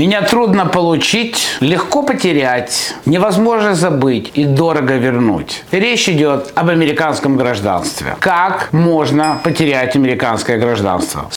Меня трудно получить, легко потерять, невозможно забыть и дорого вернуть. Речь идет об американском гражданстве. Как можно потерять американское гражданство?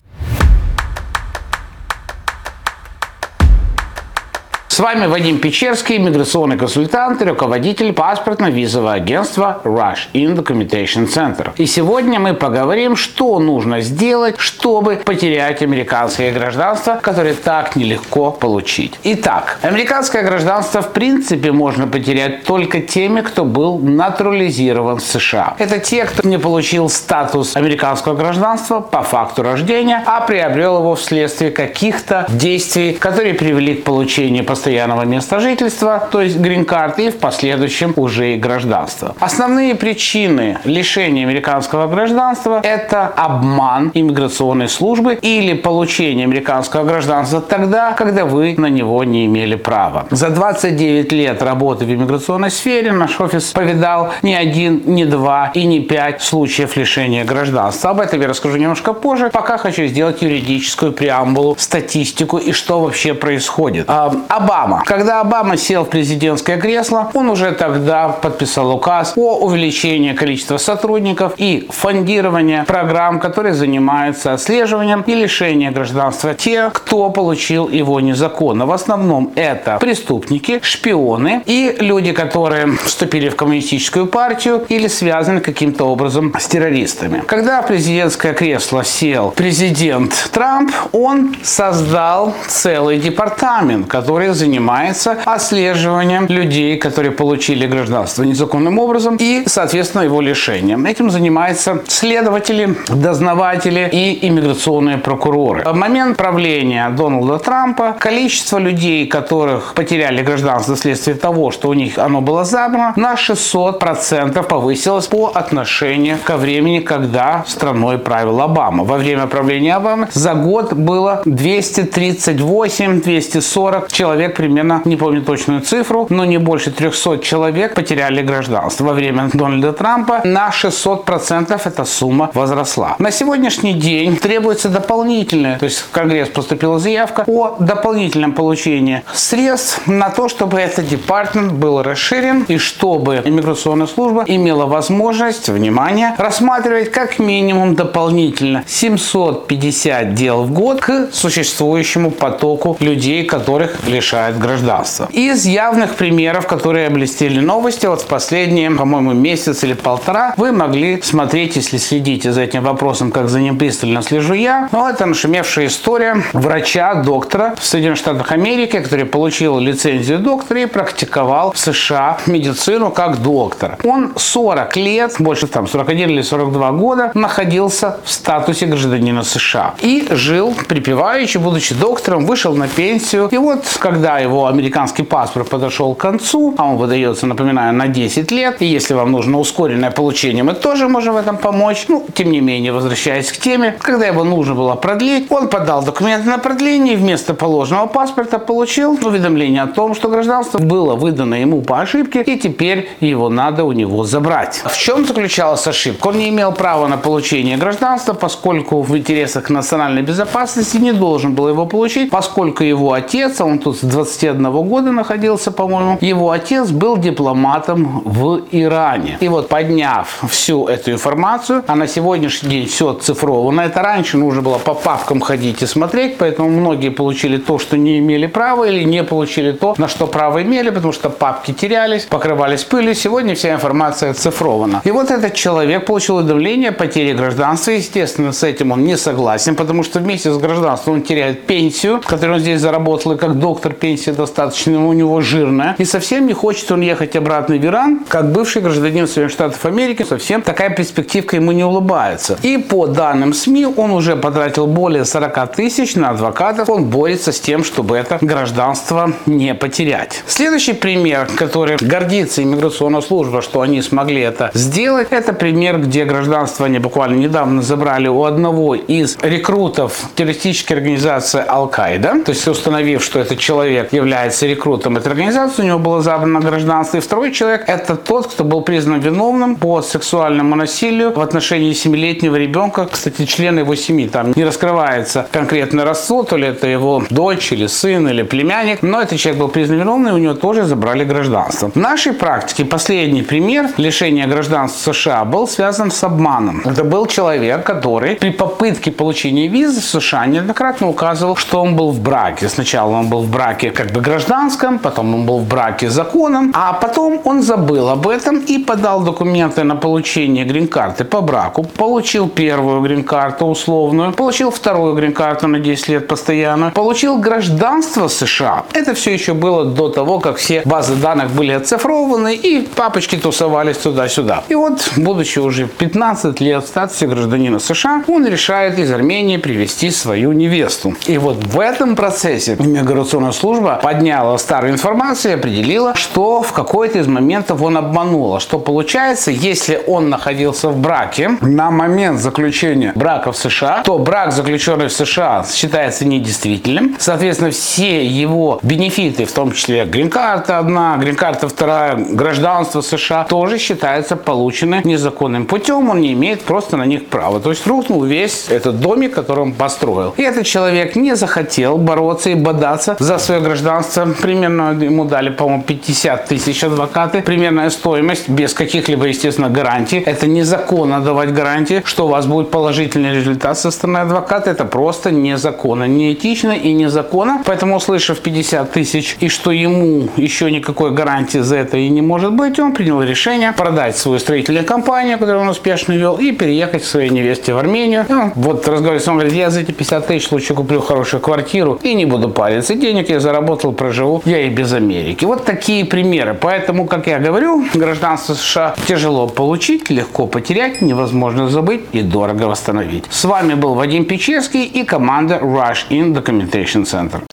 Вами Вадим Печерский, миграционный консультант и руководитель паспортно-визового агентства Rush in Documentation Center. И сегодня мы поговорим, что нужно сделать, чтобы потерять американское гражданство, которое так нелегко получить. Итак, американское гражданство в принципе можно потерять только теми, кто был натурализирован в США. Это те, кто не получил статус американского гражданства по факту рождения, а приобрел его вследствие каких-то действий, которые привели к получению постоянного постоянного места жительства, то есть грин-карт, и в последующем уже и гражданство. Основные причины лишения американского гражданства – это обман иммиграционной службы или получение американского гражданства тогда, когда вы на него не имели права. За 29 лет работы в иммиграционной сфере наш офис повидал не один, не два и не пять случаев лишения гражданства. Об этом я расскажу немножко позже. Пока хочу сделать юридическую преамбулу, статистику и что вообще происходит. Об Обама. Когда Обама сел в президентское кресло, он уже тогда подписал указ о увеличении количества сотрудников и фондирования программ, которые занимаются отслеживанием и лишением гражданства тех, кто получил его незаконно. В основном это преступники, шпионы и люди, которые вступили в коммунистическую партию или связаны каким-то образом с террористами. Когда в президентское кресло сел президент Трамп, он создал целый департамент, который занимается отслеживанием людей, которые получили гражданство незаконным образом и, соответственно, его лишением. Этим занимаются следователи, дознаватели и иммиграционные прокуроры. В момент правления Дональда Трампа количество людей, которых потеряли гражданство вследствие того, что у них оно было забрано, на 600% повысилось по отношению ко времени, когда страной правил Обама. Во время правления Обамы за год было 238-240 человек примерно, не помню точную цифру, но не больше 300 человек потеряли гражданство. Во время Дональда Трампа на 600% эта сумма возросла. На сегодняшний день требуется дополнительное, то есть в Конгресс поступила заявка о дополнительном получении средств на то, чтобы этот департамент был расширен и чтобы иммиграционная служба имела возможность, внимание, рассматривать как минимум дополнительно 750 дел в год к существующему потоку людей, которых лишают лишает гражданства. Из явных примеров, которые облестили новости, вот в последние, по-моему, месяц или полтора, вы могли смотреть, если следите за этим вопросом, как за ним пристально слежу я. Но это нашумевшая история врача, доктора в Соединенных Штатах Америки, который получил лицензию доктора и практиковал в США медицину как доктор. Он 40 лет, больше там 41 или 42 года, находился в статусе гражданина США и жил припеваючи, будучи доктором, вышел на пенсию. И вот, когда его американский паспорт подошел к концу, а он выдается, напоминаю, на 10 лет, и если вам нужно ускоренное получение, мы тоже можем в этом помочь. Ну, тем не менее, возвращаясь к теме, когда его нужно было продлить, он подал документы на продление и вместо положенного паспорта получил уведомление о том, что гражданство было выдано ему по ошибке, и теперь его надо у него забрать. В чем заключалась ошибка? Он не имел права на получение гражданства, поскольку в интересах национальной безопасности не должен был его получить, поскольку его отец, а он тут с 21 года находился, по-моему. Его отец был дипломатом в Иране. И вот подняв всю эту информацию, а на сегодняшний день все оцифровано. Это раньше нужно было по папкам ходить и смотреть, поэтому многие получили то, что не имели права, или не получили то, на что право имели, потому что папки терялись, покрывались пылью. Сегодня вся информация оцифрована. И вот этот человек получил уведомление о потере гражданства. Естественно, с этим он не согласен, потому что вместе с гражданством он теряет пенсию, которую он здесь заработал и как доктор пенсия достаточно у него жирная, и совсем не хочет он ехать обратно в Иран, как бывший гражданин Соединенных Штатов Америки, совсем такая перспективка ему не улыбается. И по данным СМИ он уже потратил более 40 тысяч на адвокатов, он борется с тем, чтобы это гражданство не потерять. Следующий пример, который гордится иммиграционная служба, что они смогли это сделать, это пример, где гражданство они буквально недавно забрали у одного из рекрутов террористической организации Ал-Каида, то есть установив, что это человек, человек является рекрутом этой организации, у него было забрано гражданство. И второй человек – это тот, кто был признан виновным по сексуальному насилию в отношении семилетнего ребенка. Кстати, члены его семьи. Там не раскрывается конкретное родство, то ли это его дочь или сын или племянник. Но этот человек был признан виновным, и у него тоже забрали гражданство. В нашей практике последний пример лишения гражданства США был связан с обманом. Это был человек, который при попытке получения визы в США неоднократно указывал, что он был в браке. Сначала он был в браке как бы гражданском, потом он был в браке законом, а потом он забыл об этом и подал документы на получение грин-карты по браку. Получил первую грин-карту условную, получил вторую грин-карту на 10 лет постоянную, получил гражданство США. Это все еще было до того, как все базы данных были оцифрованы и папочки тусовались туда-сюда. И вот, будучи уже 15 лет в статусе гражданина США, он решает из Армении привести свою невесту. И вот в этом процессе иммиграционная служба подняла старую информацию и определила, что в какой-то из моментов он обманул. А что получается, если он находился в браке на момент заключения брака в США, то брак, заключенный в США, считается недействительным. Соответственно, все его бенефиты, в том числе грин-карта одна, грин-карта вторая, гражданство США, тоже считаются получены незаконным путем. Он не имеет просто на них права. То есть рухнул весь этот домик, который он построил. И этот человек не захотел бороться и бодаться за свое гражданство. Примерно ему дали, по-моему, 50 тысяч адвокаты. Примерная стоимость без каких-либо, естественно, гарантий. Это незаконно давать гарантии, что у вас будет положительный результат со стороны адвоката. Это просто незаконно, неэтично и незаконно. Поэтому, услышав 50 тысяч и что ему еще никакой гарантии за это и не может быть, он принял решение продать свою строительную компанию, которую он успешно вел, и переехать к своей невесте в Армению. И он вот разговаривает ним, говорит, я за эти 50 тысяч лучше куплю хорошую квартиру и не буду париться. Денег я заработал, проживу, я и без Америки. Вот такие примеры. Поэтому, как я говорю, гражданство США тяжело получить, легко потерять, невозможно забыть и дорого восстановить. С вами был Вадим Печерский и команда Rush In Documentation Center.